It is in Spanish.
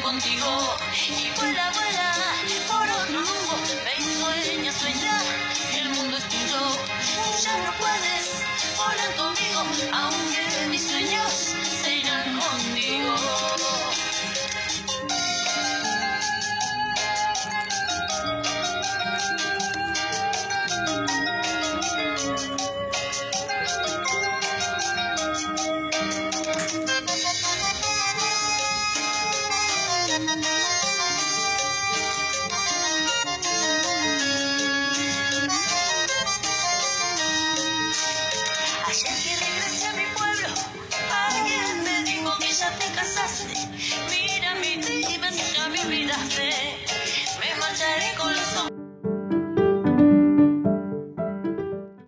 contigo y vuela, vuela. Ayer que regresé a mi pueblo, alguien me dijo que ya te casaste.